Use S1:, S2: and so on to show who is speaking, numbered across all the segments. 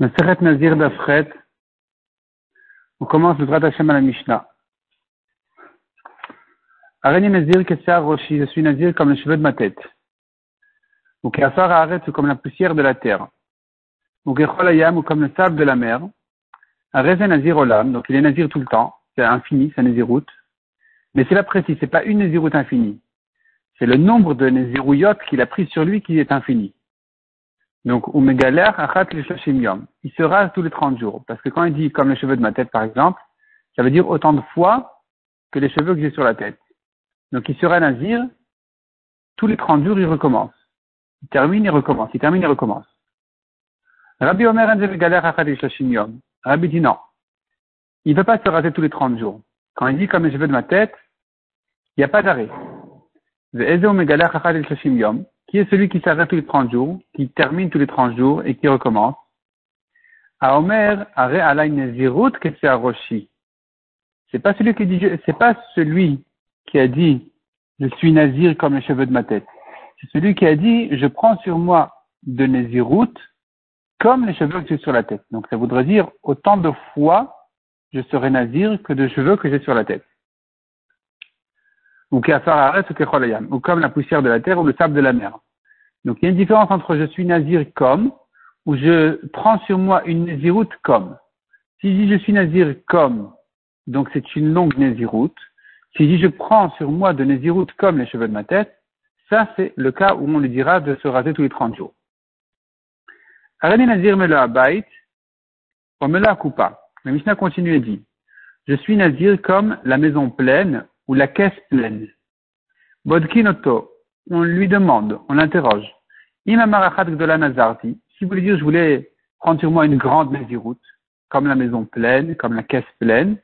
S1: Maseret Nazir d'Afret. On commence le droit Hashem à la Mishnah. Areni Nazir Kesser Roshi, je suis Nazir comme les cheveux de ma tête. Ou Kesser Aret, comme la poussière de la terre. Ou Gechol Ayam, ou comme le sable de la mer. Areze Nazir Olam, donc il est Nazir tout le temps. C'est infini, c'est Naziroute. Mais c'est pas précis, c'est pas une Naziroute infinie. C'est le nombre de Nazirouyot qu'il a pris sur lui qui est infini. Donc. Il se rase tous les 30 jours. Parce que quand il dit comme les cheveux de ma tête, par exemple, ça veut dire autant de fois que les cheveux que j'ai sur la tête. Donc, il sera nazir, tous les 30 jours, il recommence. Il termine, il recommence. Il termine, il recommence. Rabbi Omer. Rabbi dit non. Il ne peut pas se raser tous les 30 jours. Quand il dit comme les cheveux de ma tête, il n'y a pas d'arrêt. Qui est celui qui s'arrête tous les 30 jours, qui termine tous les 30 jours et qui recommence À Omer, c'est Roshi. C'est pas celui qui dit, c'est pas celui qui a dit, je suis nazir comme les cheveux de ma tête. C'est celui qui a dit, je prends sur moi de Nézirut comme les cheveux que j'ai sur la tête. Donc ça voudrait dire autant de fois je serai nazir que de cheveux que j'ai sur la tête ou ou comme la poussière de la terre ou le sable de la mer. Donc il y a une différence entre je suis nazir comme ou je prends sur moi une naziroute comme. Si je dis je suis nazir comme, donc c'est une longue naziroute. Si je dis je prends sur moi de naziroute comme les cheveux de ma tête, ça c'est le cas où on lui dira de se raser tous les 30 jours. Arani nazir me le on me la coupa. Mais Mishnah continue et dit, je suis nazir comme la maison pleine ou la caisse pleine. Bodkinoto, on lui demande, on l'interroge. Imamarachat de la Nazarti, si vous voulez dire je voulais prendre sur moi une grande naziroute, comme la maison pleine, comme la caisse pleine,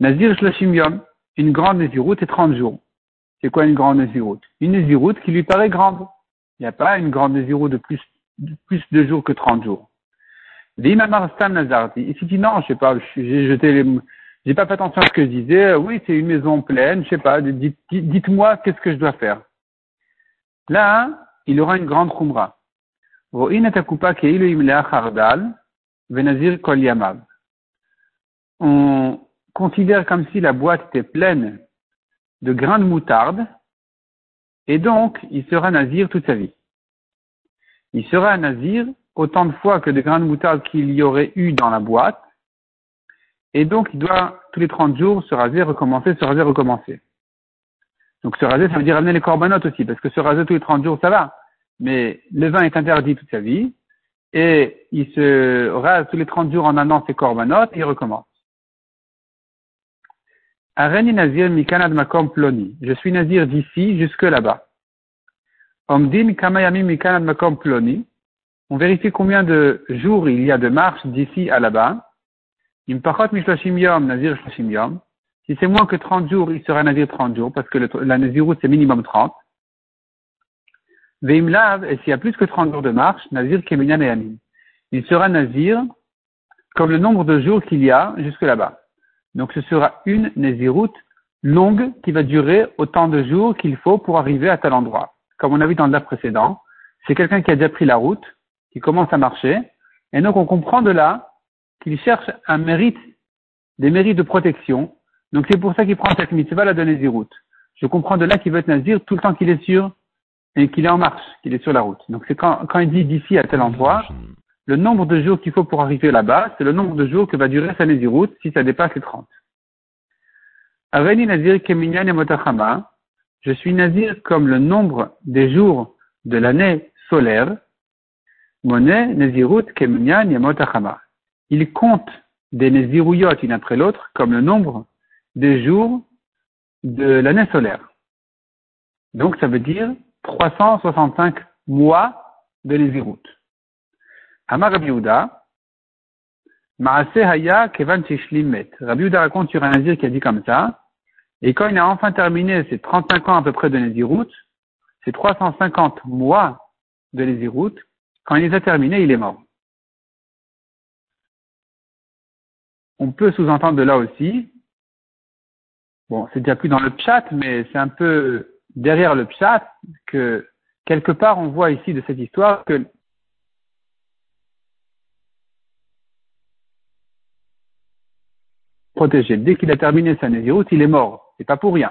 S1: Nazir Shloshim Yom, une grande naziroute et 30 jours. C'est quoi une grande naziroute? Une naziroute qui lui paraît grande. Il n'y a pas une grande naziroute de plus, de jours que 30 jours. Nazarti, il s'est dit non, je sais pas, j'ai jeté les, j'ai pas fait attention à ce que je disais. Oui, c'est une maison pleine. Je sais pas. Dites-moi qu'est-ce que je dois faire. Là, il aura une grande khumra. On considère comme si la boîte était pleine de grains de moutarde, et donc il sera nazir toute sa vie. Il sera nazir autant de fois que de grains de moutarde qu'il y aurait eu dans la boîte, et donc, il doit, tous les 30 jours, se raser, recommencer, se raser, recommencer. Donc, se raser, ça veut dire amener les corbanotes aussi, parce que se raser tous les 30 jours, ça va. Mais le vin est interdit toute sa vie, et il se rase tous les 30 jours en amenant ses corbanotes, et il recommence. Areni Nazir Mikanad Makom Ploni. Je suis Nazir d'ici jusque là-bas. Kamayami Mikanad Makom. On vérifie combien de jours il y a de marche d'ici à là-bas. Nazir Si c'est moins que 30 jours, il sera Nazir 30 jours, parce que la Naziroute, c'est minimum 30. Veimlav, et s'il y a plus que 30 jours de marche, Nazir Keminyan et Il sera Nazir comme le nombre de jours qu'il y a jusque là-bas. Donc ce sera une Naziroute longue qui va durer autant de jours qu'il faut pour arriver à tel endroit. Comme on a vu dans le précédent, c'est quelqu'un qui a déjà pris la route, qui commence à marcher, et donc on comprend de là qu'il cherche un mérite, des mérites de protection. Donc c'est pour ça qu'il prend cette mitzvah, la donner route. Je comprends de là qu'il veut être nazir tout le temps qu'il est sûr et qu'il est en marche, qu'il est sur la route. Donc c'est quand, quand il dit d'ici à tel endroit, le nombre de jours qu'il faut pour arriver là-bas, c'est le nombre de jours que va durer sa route si ça dépasse les 30. Aveni nazir keminyan et. Je suis nazir comme le nombre des jours de l'année solaire. Monet nazirut keminyan et motachama il compte des Nézirouyot une après l'autre comme le nombre des jours de l'année solaire. Donc ça veut dire 365 mois de Nézirout. Amar Rabbi Haya Kevan Shishlimet. Rabbi raconte sur un Nazir qui a dit comme ça, et quand il a enfin terminé ses 35 ans à peu près de Nézirout, ses 350 mois de Nézirout, quand il les a terminés, il est mort. on peut sous-entendre de là aussi, bon, c'est déjà plus dans le chat, mais c'est un peu derrière le chat que quelque part on voit ici de cette histoire que protégé. Dès qu'il a terminé sa nésiroute, il est mort. C'est pas pour rien.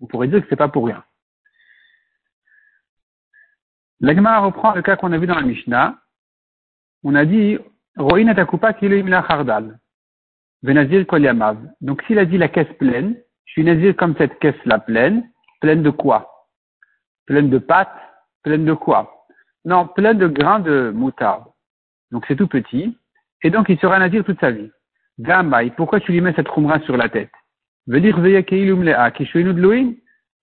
S1: On pourrait dire que c'est pas pour rien. L'Agma reprend le cas qu'on a vu dans la Mishnah. On a dit, Roin et Akupa Venazir kol Donc s'il a dit la caisse pleine, je suis nazir comme cette caisse-là pleine. Pleine de quoi? Pleine de pâtes? Pleine de quoi? Non, pleine de grains de moutarde. Donc c'est tout petit. Et donc il sera nazir toute sa vie. Gambaï, pourquoi tu lui mets cette khumra sur la tête?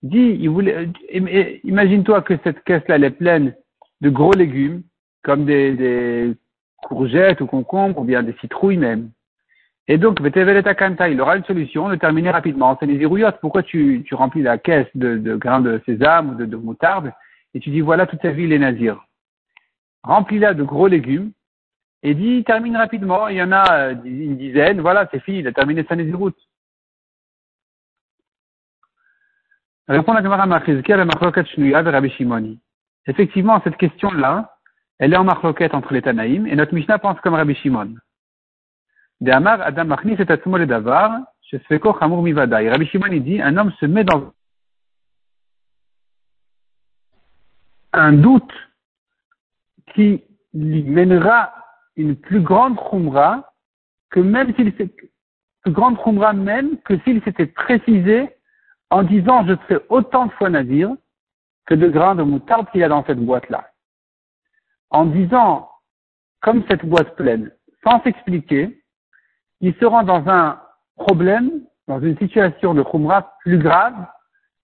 S1: Dis, il voulait, imagine-toi que cette caisse-là, est pleine de gros légumes, comme des, des courgettes ou concombres, ou bien des citrouilles même. Et donc, il aura une solution de terminer rapidement. C'est les. Pourquoi tu, tu remplis la caisse de, de grains de sésame ou de, de, moutarde et tu dis voilà toute sa vie les nazirs. Remplis-la de gros légumes et dis termine rapidement. Il y en a euh, une dizaine. Voilà, c'est fini. Il a terminé sa naziroute. Répond la Gemara. Effectivement, cette question-là, elle est en marloquette entre les Tanaïm et notre Mishnah pense comme Rabbi Shimon. De Amar Adam Machnis et Atsumo le Davar, Shesfeko Chamur Mivadai. Rabbi Shimon il dit, un homme se met dans un doute qui lui mènera une plus grande khumra que même s'il plus grande khumra même que s'il s'était précisé en disant je te fais autant de fois Nadir que de grains de moutarde qu'il y a dans cette boîte-là. En disant, comme cette boîte pleine, sans s'expliquer, il se rend dans un problème, dans une situation de khumra plus grave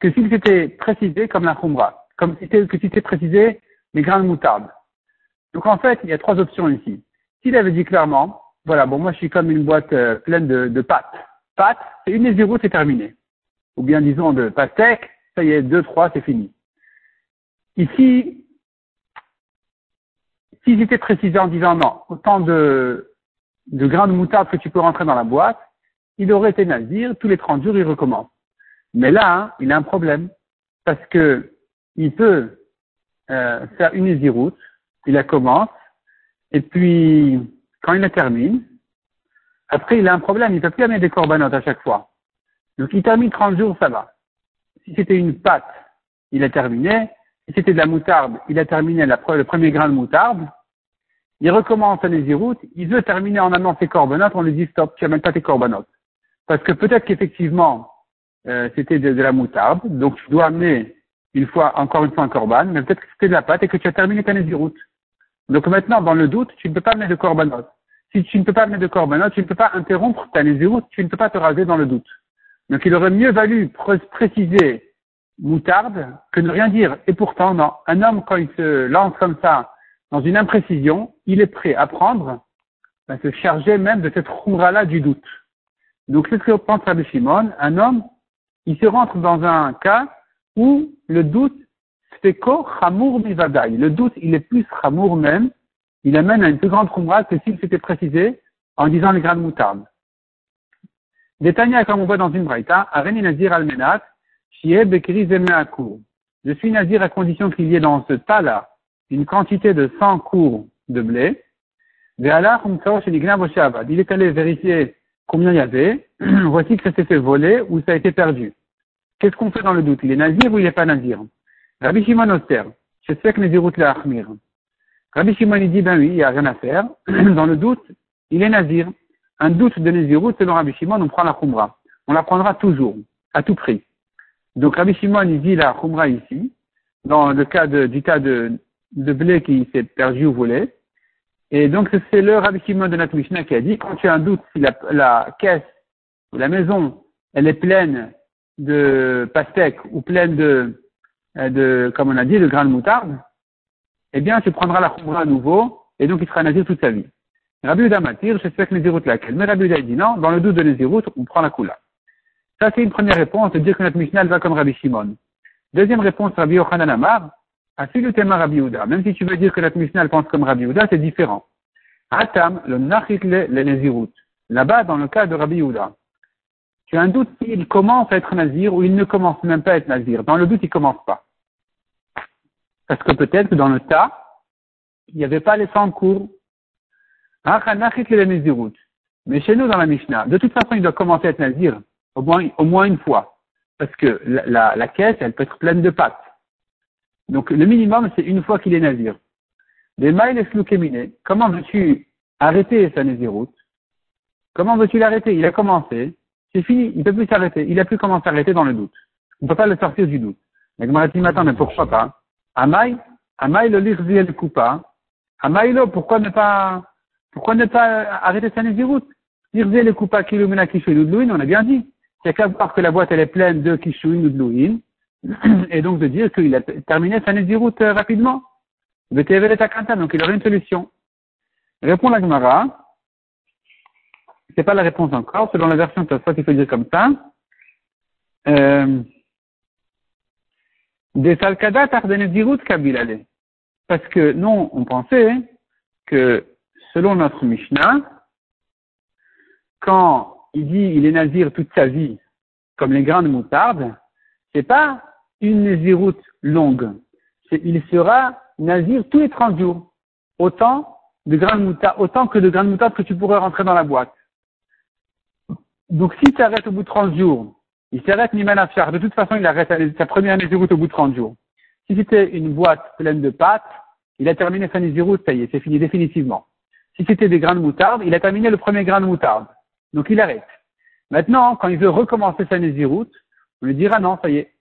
S1: que s'il s'était précisé comme la khumra, comme si s'il s'était précisé les grains de moutarde. Donc en fait, il y a trois options ici. S'il avait dit clairement, voilà, bon, moi je suis comme une boîte euh, pleine de, pâtes. Pâtes, c'est une des c'est terminé ou bien disons de pastèque, ça y est, deux, trois, c'est fini. Ici, s'ils étaient précisés en disant non, autant de, de grains de moutarde que tu peux rentrer dans la boîte, il aurait été nazir, tous les 30 jours, il recommence. Mais là, hein, il a un problème, parce que il peut euh, faire une naziroute, il la commence, et puis quand il la termine, après il a un problème, il ne peut plus amener des corbanotes à chaque fois. Donc il termine 30 jours, ça va. Si c'était une pâte, il a terminé. Si c'était de la moutarde, il a terminé le premier grain de moutarde. Il recommence à les routes. Il veut terminer en amenant ses corbanotes. On lui dit stop, tu n'amènes pas tes corbanotes. Parce que peut-être qu'effectivement, euh, c'était de, la moutarde. Donc tu dois amener une fois, encore une fois un corban. Mais peut-être que c'était de la pâte et que tu as terminé ta route. Donc maintenant, dans le doute, tu ne peux pas amener de corbanotes. Si tu ne peux pas amener de corbanotes, tu ne peux pas interrompre ta route. Tu ne peux pas te raser dans le doute. Donc il aurait mieux valu préciser moutarde que ne rien dire. Et pourtant, non. Un homme, quand il se lance comme ça dans une imprécision, il est prêt à prendre, à se charger même de cette khoumra-là du doute. Donc c'est ce que pense Rabbi Shimon. Un homme, il se rentre dans un cas où le doute, c'est ko chamour mivadaï. Le doute, il est plus chamour même. Il amène à une plus grande khoumra que s'il s'était précisé en disant les grains de moutarde. Détania, comme on voit dans une braïta, Areni Nazir Almenat, Shie Bekri Je suis Nazir à condition qu'il y ait dans ce tas-là une quantité de 100 cours de blé. Il est allé vérifier combien il y avait. Voici que ça s'est fait voler ou ça a été perdu. Qu'est-ce qu'on fait dans le doute? Il est Nazir ou il n'est pas Nazir? Rabbi Shimon Oster, je sais que Nazirut la Achmir. Rabbi Shimon dit, ben oui, il n'y a rien à faire. Dans le doute, il est Nazir un doute de Nézirut, selon Rabbi Shimon, on prend la Khumra. On la prendra toujours, à tout prix. Donc Rabbi Shimon, il dit la Khumra ici, dans le cas du tas de, blé qui s'est perdu ou volé. Et donc c'est le Rabbi Shimon de notre Mishnah qui a dit, quand tu as un doute si la, caisse ou la maison, elle est pleine de pastèques ou pleine de, de, comme on a dit, de grains de moutarde, eh bien tu prendras la Khumra à nouveau, et donc il sera nazir toute sa vie. Rabbi Uda Matir, je sais que Nézirut laquelle. Mais Rabbi Uda dit non, dans le doute de Nézirut, on prend la coula. Ça, c'est une première réponse, de dire que notre Mishnah va comme Rabbi Shimon. Deuxième réponse, Rabbi Yochanan Amar, le thème Rabbi Uda. Même si tu veux dire que notre Mishnah pense comme Rabbi Uda, c'est différent. Atam, le Nachit le Nézirut. Là-bas, dans le cas de Rabbi Uda, tu as un doute s'il commence à être nazir ou il ne commence même pas à être nazir. Dans le doute, il commence pas. Parce que peut-être que dans le tas, il n'y avait pas les 100 cours Mais chez nous, dans la Mishnah, de toute façon, il doit commencer à être nazir au moins, au moins une fois. Parce que la, la, la caisse, elle peut être pleine de pâtes. Donc, le minimum, c'est une fois qu'il est nazir. Des maïles et comment veux-tu arrêter sa naziroute? Comment veux-tu l'arrêter? Il a commencé, c'est fini, il ne peut plus s'arrêter. Il a plus comment s'arrêter dans le doute. On ne peut pas le sortir du doute. Mais attends, mais pourquoi pas? Amaï, Amaï le lirzi le coupa. Amaïlo, pourquoi ne pas, pourquoi ne pas arrêter sa naziroute? Lirzi le coupa kilumina kishuin on a bien dit. C'est qu'à voir que la boîte elle est pleine de kishuin ou et donc de dire qu'il a terminé sa naziroute euh, rapidement. Donc il aurait une solution. Répond la Gemara. C'est pas la réponse encore. Selon la version de il faut dire comme ça. Euh, des salkada kabilale. Parce que non, on pensait que selon notre Mishnah, quand il dit il est nazir toute sa vie, comme les grains de moutarde, c'est pas une naziroute longue. Il sera nazir tous les 30 jours. Autant de grains de moutarde, autant que de grains de moutarde que tu pourrais rentrer dans la boîte. Donc s'il s'arrête au bout de 30 jours, il s'arrête Niman De toute façon, il arrête sa première Nézirut au bout de 30 jours. Si c'était une boîte pleine de pâtes, il a terminé sa Nézirut, ça y est, c'est fini définitivement. Si c'était des grains de moutarde, il a terminé le premier grain de moutarde. Donc il arrête. Maintenant, quand il veut recommencer sa Nézirut, on lui dira non, ça y est.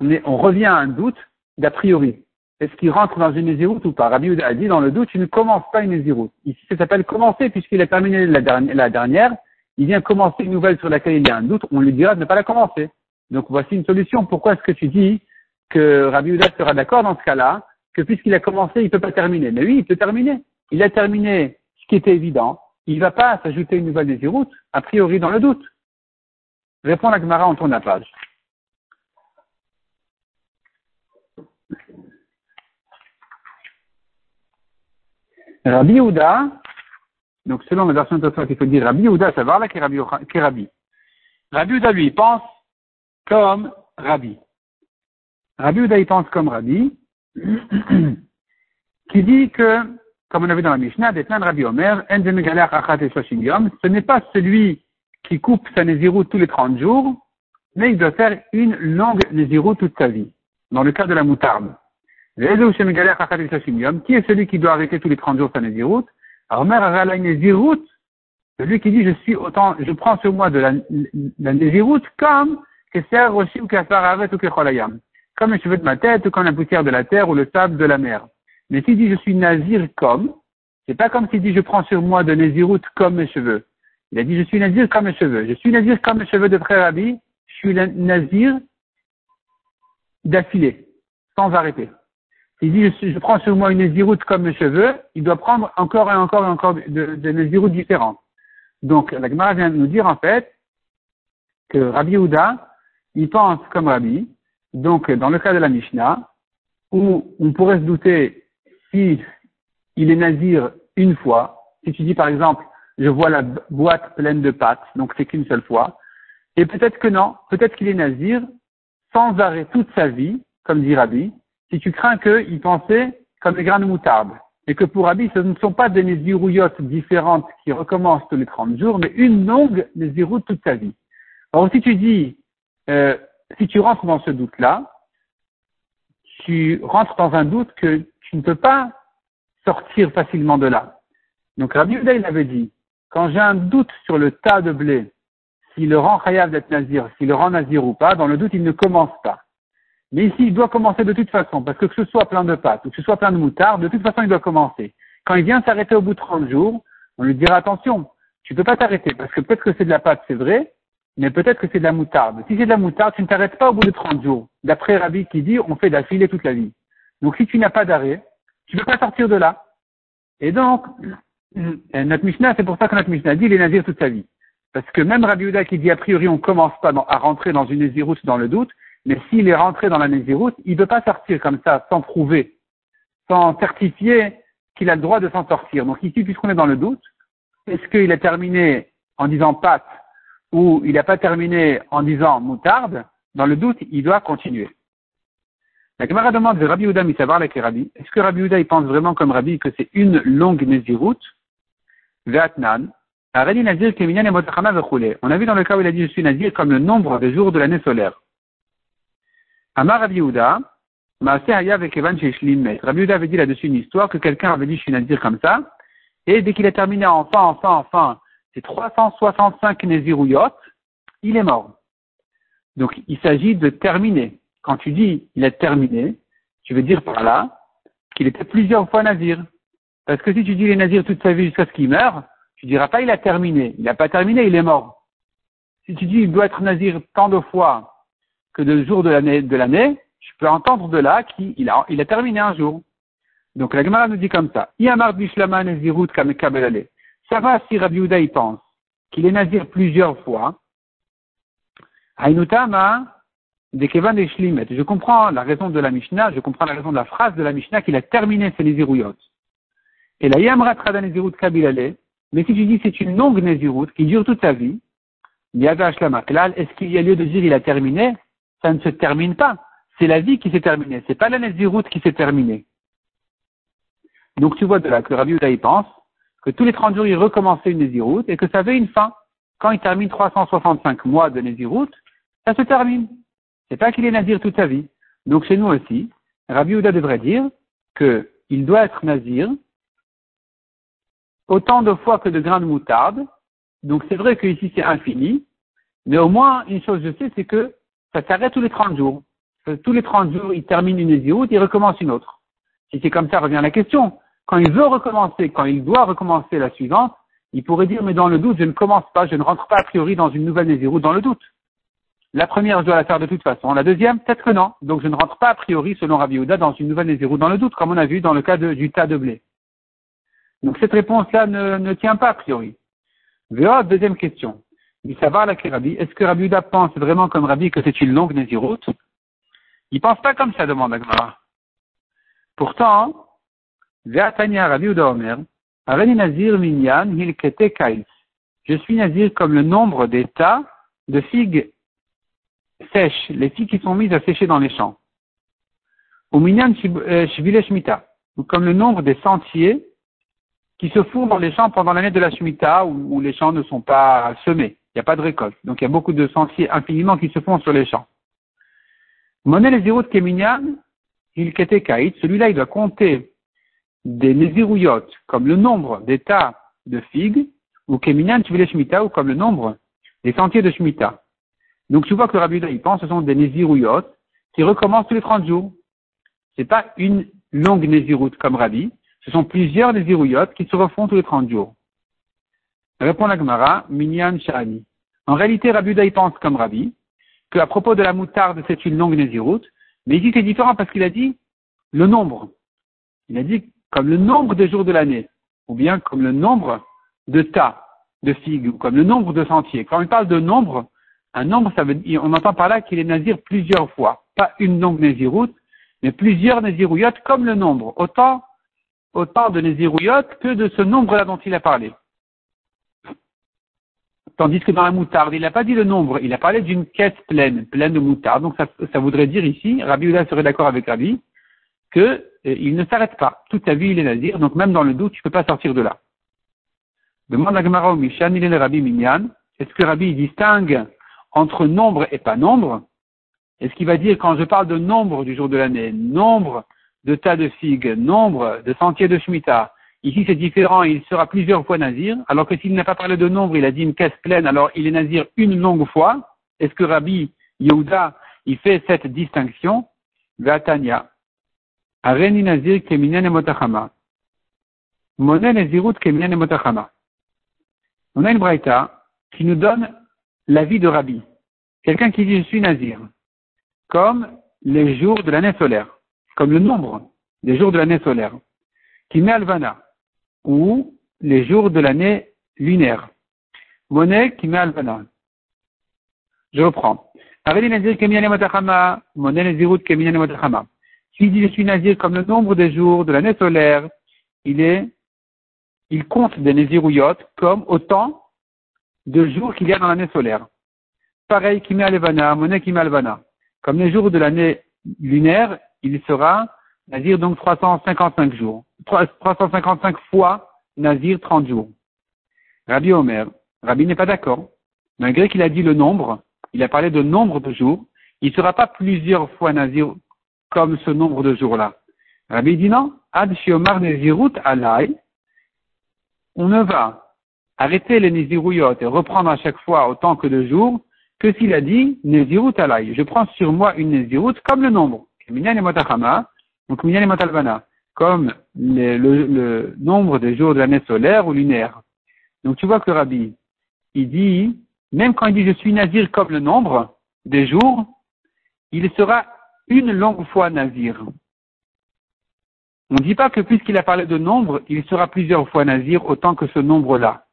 S1: On, revient à un doute d'a priori. Est-ce qu'il rentre dans une Nézirut ou pas? Rabbi a dit dans le doute, tu ne commences pas une Nézirut. Ici, ça s'appelle commencer puisqu'il a terminé la dernière il vient commencer une nouvelle sur laquelle il y a un doute, on lui dira de ne pas la commencer. Donc voici une solution. Pourquoi est-ce que tu dis que Rabbi sera d'accord dans ce cas-là, que puisqu'il a commencé, il ne peut pas terminer? Mais oui, il peut terminer. Il a terminé ce qui était évident. Il ne va pas s'ajouter une nouvelle désiroute, a priori dans le doute. Répond la Gemara, on tourne la page. Rabbi Uda, donc, selon la version de il faut dire Rabbi Ouda, ça va là qui Rabbi. Rabbi Ouda, lui, il pense comme Rabbi. Rabbi Ouda, il pense comme Rabbi, qui dit que, comme on a vu dans la Mishnah, des de Rabbi Omer, ce n'est pas celui qui coupe sa Nézirou tous les 30 jours, mais il doit faire une longue Nézirou toute sa vie, dans le cas de la moutarde. Qui est celui qui doit arrêter tous les 30 jours sa Nézirut celui qui dit je suis autant, je prends sur moi de la, la Nézirut comme que Roshi ou ou. Comme les cheveux de ma tête ou comme la poussière de la terre ou le sable de la mer. Mais s'il dit je suis Nazir comme, c'est pas comme s'il dit je prends sur moi de Nézirut comme mes cheveux. Il a dit je suis Nazir comme mes cheveux. Je suis Nazir comme mes cheveux de frère Rabbi. Je suis Nazir d'affilée, sans arrêter. Il dit, je, prends sur moi une nésiroute comme mes cheveux, il doit prendre encore et encore et encore de, de différentes. Donc, la Gemara vient de nous dire, en fait, que Rabbi Houda, il pense comme Rabbi. Donc, dans le cas de la Mishnah, où on pourrait se douter si il est nazir une fois, si tu dis par exemple, je vois la boîte pleine de pâtes, donc c'est qu'une seule fois, et peut-être que non, peut-être qu'il est nazir sans arrêt toute sa vie, comme dit Rabbi, si tu crains qu'ils pensaient comme les grains de moutarde. Et que pour Rabbi, ce ne sont pas des nésirouillottes différentes qui recommencent tous les 30 jours, mais une longue nésiroute toute ta vie. Alors si tu dis, euh, si tu rentres dans ce doute-là, tu rentres dans un doute que tu ne peux pas sortir facilement de là. Donc Rabbi Uda, il avait dit, quand j'ai un doute sur le tas de blé, s'il le rend chayav d'être nazir, s'il le rend nazir ou pas, dans le doute, il ne commence pas. Mais ici, il doit commencer de toute façon, parce que que ce soit plein de pâtes ou que ce soit plein de moutarde, de toute façon, il doit commencer. Quand il vient s'arrêter au bout de 30 jours, on lui dira attention, tu peux pas t'arrêter, parce que peut-être que c'est de la pâte, c'est vrai, mais peut-être que c'est de la moutarde. Si c'est de la moutarde, tu ne t'arrêtes pas au bout de 30 jours. D'après Rabbi qui dit, on fait d'affilée toute la vie. Donc si tu n'as pas d'arrêt, tu ne peux pas sortir de là. Et donc, euh, notre Mishnah, c'est pour ça que notre Mishnah dit, il est nazir toute sa vie. Parce que même Rabbi Uda qui dit, a priori, on commence pas à rentrer dans une naziroute dans le doute, mais s'il est rentré dans la Néziroute, il ne peut pas sortir comme ça sans prouver, sans certifier qu'il a le droit de s'en sortir. Donc ici, puisqu'on est dans le doute, est-ce qu'il a terminé en disant pâte ou il n'a pas terminé en disant moutarde Dans le doute, il doit continuer. La camarade demande de Rabbi Houda savoir avec Rabbi. Est-ce que Rabbi Houda pense vraiment comme Rabbi que c'est une longue Néziroute Veatnan. On a vu dans le cas où il a dit je suis nazir comme le nombre des jours de l'année solaire. Amar Rabbi Yehuda, avec Evan Rabbi Yehuda avait dit là-dessus une histoire que quelqu'un avait dit je suis nazir comme ça, et dès qu'il a terminé enfin, enfin, enfin, c'est 365 Nézirouyot, il est mort. Donc il s'agit de terminer. Quand tu dis il a terminé, tu veux dire par là qu'il était plusieurs fois nazir. Parce que si tu dis il est nazir toute sa vie jusqu'à ce qu'il meure, tu diras pas il a terminé. Il n'a pas terminé, il est mort. Si tu dis il doit être nazir tant de fois que de jours de l'année, je peux entendre de là qu'il a, terminé un jour. Donc la Gemara nous dit comme ça. Ça va si Rabbi Uda y pense qu'il est nazir plusieurs fois. Je comprends la raison de la Mishnah, je comprends la raison de la phrase de la Mishnah qu'il a terminé ses Nézirouyot. Et la Yamra Trada Nézirut Kabilale, mais si tu dis c'est une longue Nézirut qui dure toute sa vie, est-ce qu'il y a lieu de dire il a terminé Ça ne se termine pas. C'est la vie qui s'est terminée. C'est pas la Nézirut qui s'est terminée. Donc tu vois de là que Rabbi Uda pense que tous les 30 jours il recommençait une Nézirut et que ça avait une fin. Quand il termine 365 mois de Nézirut, ça se termine. C'est pas qu'il est nazir toute sa vie. Donc chez nous aussi, Rabbi Uda devrait dire qu'il doit être nazir autant de fois que de grains de moutarde. Donc c'est vrai qu'ici c'est infini, mais au moins une chose je sais, c'est que ça s'arrête tous les 30 jours. Tous les 30 jours, il termine une nésiroute, il recommence une autre. Si c'est comme ça, revient la question. Quand il veut recommencer, quand il doit recommencer la suivante, il pourrait dire, mais dans le doute, je ne commence pas, je ne rentre pas a priori dans une nouvelle nésiroute dans le doute. La première, je dois la faire de toute façon. La deuxième, peut-être que non. Donc, je ne rentre pas a priori, selon Rabbi Houda, dans une nouvelle Nézirut dans le doute, comme on a vu dans le cas du tas de blé. Donc, cette réponse-là ne, tient pas a priori. Véa, deuxième question. Est-ce que Rabbi Houda pense vraiment comme Rabbi que c'est une longue Nézirut? Il pense pas comme ça, demande Agmara. Pourtant, Rabbi Houda Omer, Nazir Minyan Hilkete. Je suis Nazir comme le nombre des tas de figues sèches, les filles qui sont mises à sécher dans les champs. Ou minyan euh, shmita, ou comme le nombre des sentiers qui se font dans les champs pendant l'année de la Shemitah où, les champs ne sont pas semés. Il n'y a pas de récolte. Donc il y a beaucoup de sentiers infiniment qui se font sur les champs. Monet les zéros de Keminyan, il kaït, celui-là il doit compter des Nézirouyot comme le nombre des tas de figues, ou Keminyan Shmita, ou comme le nombre des sentiers de Shemitah. Donc tu vois que le Rabbi il pense, ce sont des Nézirouyot qui recommencent tous les 30 jours. C'est pas une longue Néziroute comme Rabbi, ce sont plusieurs Nézirouyot qui se refont tous les 30 jours. Répond la Gemara, Minyan Shani. En réalité, Rabbi pense comme Rabbi, qu'à propos de la moutarde, c'est une longue Néziroute, mais que c'est différent parce qu'il a dit le nombre. Il a dit comme le nombre de jours de l'année, ou bien comme le nombre de tas de figues, ou comme le nombre de sentiers. Quand il parle de nombre, un nombre, ça on entend par là qu'il est nazir plusieurs fois. Pas une longue naziroute, mais plusieurs nazirouillottes comme le nombre. Autant, autant de nazirouillottes que de ce nombre-là dont il a parlé. Tandis que dans la moutarde, il n'a pas dit le nombre, il a parlé d'une caisse pleine, pleine de moutarde. Donc ça, voudrait dire ici, Rabbi Uda serait d'accord avec Rabbi, que euh, ne s'arrête pas. Toute sa vie, il est nazir, donc même dans le doute, tu ne peux pas sortir de là. Demande à Gemara au Mishan, il est le Rabbi Minyan. Est-ce que Rabbi distingue entre nombre et pas nombre, est-ce qu'il va dire quand je parle de nombre du jour de l'année, nombre de tas de figues, nombre de sentiers de Shemitah, ici c'est différent, il sera plusieurs fois nazir, alors que s'il n'a pas parlé de nombre, il a dit une caisse pleine, alors il est nazir une longue fois. Est-ce que Rabbi Yehuda, il fait cette distinction? Vatania. Areni nazir keminen motachama. Monen nazirut keminen motachama. On a une braïta qui nous donne la vie de Rabbi. Quelqu'un qui dit je suis nazir, comme les jours de l'année solaire, comme le nombre des jours de l'année solaire, qui met Alvana, ou les jours de l'année lunaire. Monnaie qui met Alvana. Je reprends. S'il dit je suis nazir comme le nombre des jours de l'année solaire, il est, il compte des nazirouillotes comme autant de jours qu'il y a dans l'année solaire. Pareil, monnaie Kimi Alevana. Comme les jours de l'année lunaire, il sera Nazir donc 355 jours. 355 fois Nazir 30 jours. Rabbi Omer, Rabbi n'est pas d'accord. Malgré qu'il a dit le nombre, il a parlé de nombre de jours, il ne sera pas plusieurs fois nazir comme ce nombre de jours-là. Rabbi dit non, ad shiomar nezirut alay, on ne va arrêter les nézirouyot et reprendre à chaque fois autant que de jours que s'il a dit nezirut alay. Je prends sur moi une nezirut comme le nombre. Donc comme le, le, nombre des jours de l'année solaire ou lunaire. Donc tu vois que Rabbi, il dit, même quand il dit je suis nazir comme le nombre des jours, il sera une longue fois nazir. On ne dit pas que puisqu'il a parlé de nombre, il sera plusieurs fois nazir autant que ce nombre-là.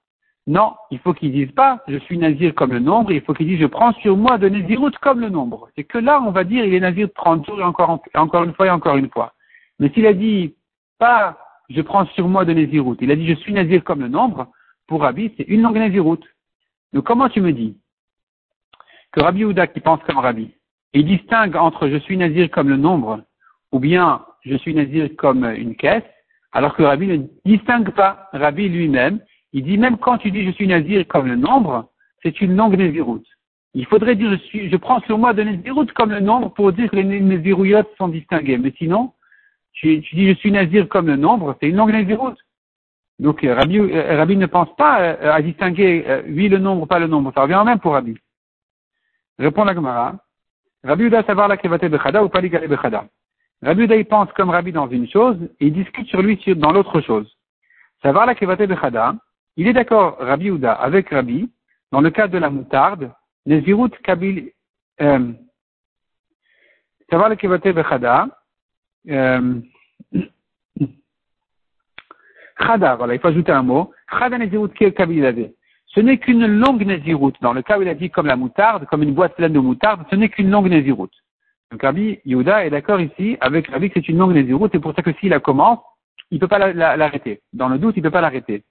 S1: Non, il faut qu'il dise pas je suis nazir comme le nombre, il faut qu'il dise je prends sur moi de nazirut comme le nombre. C'est que là, on va dire il est nazir 30 jours et encore, encore une fois et encore une fois. Mais s'il a dit pas je prends sur moi de nazirut, il a dit je suis nazir comme le nombre, pour Rabbi, c'est une longue nazirut. Donc comment tu me dis que Rabbi Houda qui pense comme Rabbi, il distingue entre je suis nazir comme le nombre ou bien je suis nazir comme une caisse, alors que Rabbi ne distingue pas. Rabbi lui-même, il dit même quand tu dis je suis nazir comme le nombre, c'est une longue nazirut. Il faudrait dire je, suis, je prends sur moi de nazirut comme le nombre pour dire que les nazirouyotes sont distinguées. Mais sinon, tu, tu, dis je suis nazir comme le nombre, c'est une longue nazirut. Donc euh, Rabbi, euh, Rabbi, ne pense pas euh, à distinguer oui le nombre, pas le nombre. Ça revient en même pour Rabbi. Répond la Gemara. Rabbi Uda savoir la kevate bechada ou pas bechada. Rabbi Uda il pense comme Rabbi dans une chose et il discute sur lui dans l'autre chose. Savoir la kevate bechada, il est d'accord Rabbi Uda avec Rabbi dans le cas de la moutarde, les virut kabil, euh, savoir la kevate bechada, euh, Chada, voilà, il faut ajouter un mot. Chada Nezirut Ce n'est qu'une longue Nezirut. Dans le cas où il a dit comme la moutarde, comme une boîte pleine de moutarde, ce n'est qu'une longue Nezirut. Donc Rabbi Yehuda est d'accord ici avec Rabbi que c'est une longue Nezirut, et pour ça que s'il la commence, il ne peut pas l'arrêter. Dans le doute, il ne peut pas l'arrêter.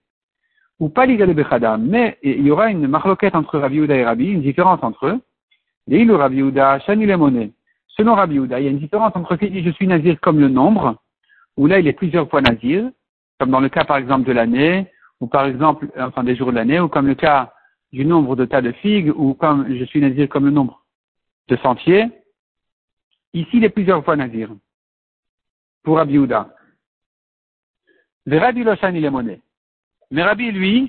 S1: Ou pas Bechada, mais il y aura une marloquette entre Rabbi Yehuda et Rabbi, une différence entre eux. Et le Rabbi Yehuda, Shani Lemone. Selon Rabbi Yehuda, il y a une différence entre qui dit je suis nazir comme le nombre, où là il est plusieurs fois nazir, comme dans le cas par exemple de l'année, ou par exemple, enfin des jours de l'année, ou comme le cas du nombre de tas de figues, ou comme je suis nazir comme le nombre de sentiers. Ici, il est plusieurs fois nazir. Pour Rabbi. Le Rabbi Loshan, il est monnaie. Mais Rabbi, lui,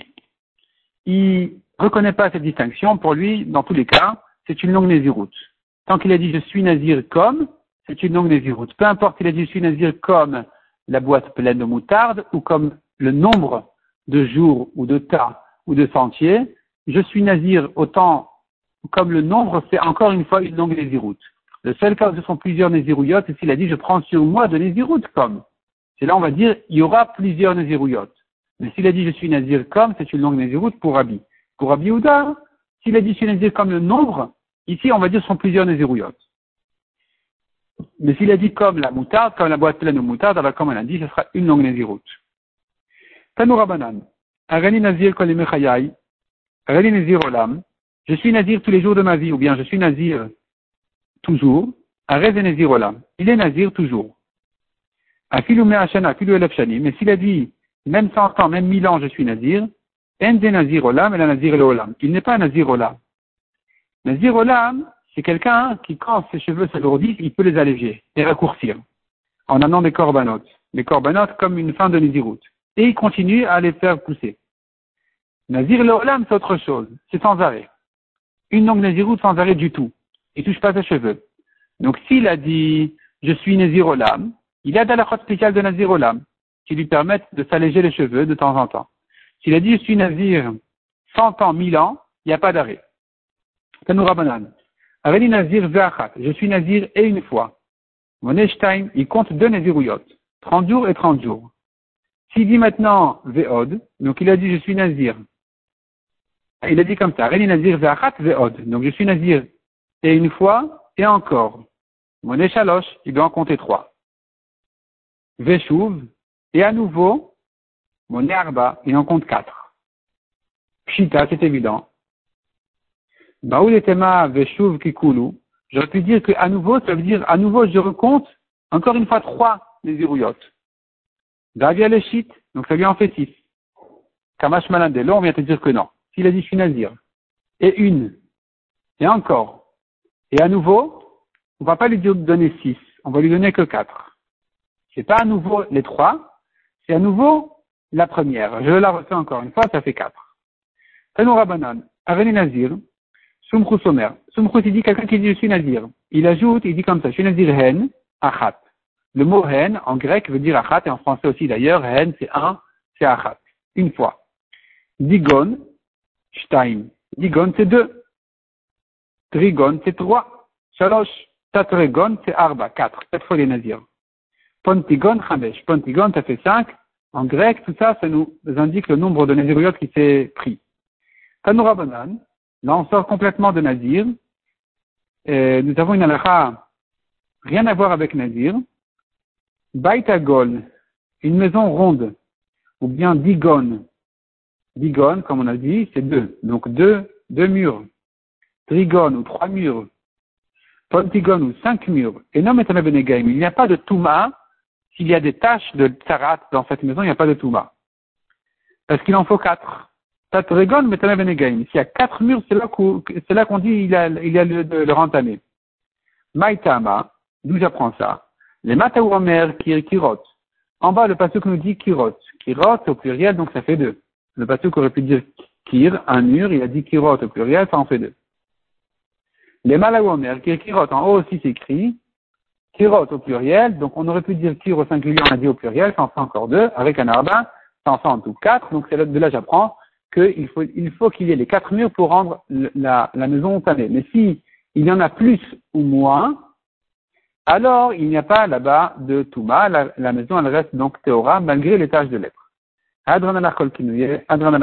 S1: il reconnaît pas cette distinction. Pour lui, dans tous les cas, c'est une longue naziroute. Tant qu'il a dit je suis nazir comme, c'est une longue naziroute. Peu importe qu'il a dit je suis nazir comme la boîte pleine de moutarde ou comme le nombre de jours ou de tas ou de sentiers, je suis nazir autant comme le nombre, c'est encore une fois une longue nésiroute. Le seul cas où ce sont plusieurs nésirouillotes, c'est s'il a dit je prends sur moi de nésiroute comme. C'est là on va dire il y aura plusieurs nésirouillotes. Mais s'il a dit je suis nazir comme, c'est une longue nésiroute pour Rabbi. Pour Rabbi Houda, s'il a dit je suis nazir comme le nombre, ici on va dire ce sont plusieurs nésirouillotes. Mais s'il a dit comme la moutarde, comme la boîte pleine de moutarde, alors comme on a dit, ce sera une longue naziroute. Tanoura banan. Arani nazir kolimechayai. Arani nazir olam. Je suis nazir tous les jours de ma vie, ou bien je suis nazir toujours. Arez nazir olam. Il est nazir toujours. Afilu me'ashana, afilu elef. Mais s'il a dit, même 100 ans, même 1000 ans, je suis nazir, en de nazir olam, et la nazir olam. Il n'est pas nazir olam. Nazir olam, c'est quelqu'un qui, quand ses cheveux s'alourdissent, il peut les alléger et raccourcir en amenant des corbanotes. Les corbanotes comme une fin de Nézirut. Et il continue à les faire pousser. Nazir l'olam, c'est autre chose. C'est sans arrêt. Une longue Nézirut sans arrêt du tout. Il touche pas ses cheveux. Donc s'il a dit je suis Nazir olam, il a de la spéciale de Nazir olam qui lui permettent de s'alléger les cheveux de temps en temps. S'il a dit je suis Nazir 100 ans, 1000 ans, il n'y a pas d'arrêt. Tanoura banane. Aveli Nazir Ve'achat. Je suis Nazir et une fois. Mon il compte deux Nazirouyot. 30 jours et 30 jours. S'il dit maintenant Ve'od, donc il a dit je suis Nazir. Il a dit comme ça. Aveli Nazir Ve'achat Ve'od. Donc je suis Nazir et une fois et encore. Mon Shalosh, il doit en compter trois. Ve'shuv, et à nouveau, mon Arba, il en compte quatre. Pshita, c'est évident. Veshuv Kikulu. J'aurais pu dire qu'à nouveau, ça veut dire à nouveau, je recompte encore une fois trois les irouyotes. Davia Leshit, donc ça lui en fait six. Kamash Malandelo, on vient te dire que non. S'il a dit je suis nazir, et une, et encore, et à nouveau, on va pas lui donner six, on va lui donner que quatre. C'est pas à nouveau les trois, c'est à nouveau la première. Je la refais encore une fois, ça fait quatre. Tanoura Banan, Aveni Nazir, Sumchus Somer. Sumchus, il dit quelqu'un qui dit je suis Nazir. Il ajoute, il dit comme ça, je suis Nazir Hen, Achat. Le mot Hen, en grec, veut dire Achat, et en français aussi d'ailleurs, Hen, c'est un, c'est Achat. Une fois. Digon, Stein. Digon, c'est deux. Trigon, c'est trois. Shalosh. Tatregon, c'est Arba, quatre. Quatre fois les nazirs. Pontigon, Chamesh. Pontigon, ça fait cinq. En grec, tout ça, ça nous indique le nombre de naziriotes qui s'est pris. Tanura Banan, là on sort complètement de nazir. Nous avons une halakha rien à voir avec nazir. Baitagol, une maison ronde, ou bien digon. Digon, comme on a dit, c'est deux. Donc deux, deux murs. Trigon ou trois murs. Pontigon ou cinq murs. Et non, Il n'y a pas de Touma. S'il y a des taches de Tsarat dans cette maison, il n'y a pas de Touma. Parce qu'il en faut quatre. Tatrigon, S'il y a quatre murs, c'est là qu'on dit il y a, a le, de le rentamer. Maïtama, d'où j'apprends ça? Les Mataouamer, Kirot. En bas, le que nous dit Kirot. Kirot au pluriel, donc ça fait deux. Le pasuk aurait pu dire Kir, un mur, il a dit Kirot au pluriel, ça en fait deux. Les Malawomer, Kirot, en haut aussi s'écrit Kirot au pluriel, donc on aurait pu dire Kir au singulier, on a dit au pluriel, ça en fait encore deux, avec un arba, ça en fait en tout quatre, donc c'est de là j'apprends qu'il faut il faut qu'il y ait les quatre murs pour rendre la, la maison tamée. Mais si il y en a plus ou moins, alors il n'y a pas là-bas de Touma, la, la, maison elle reste donc Théora malgré les tâches de lettres. Adran kinuye, adran.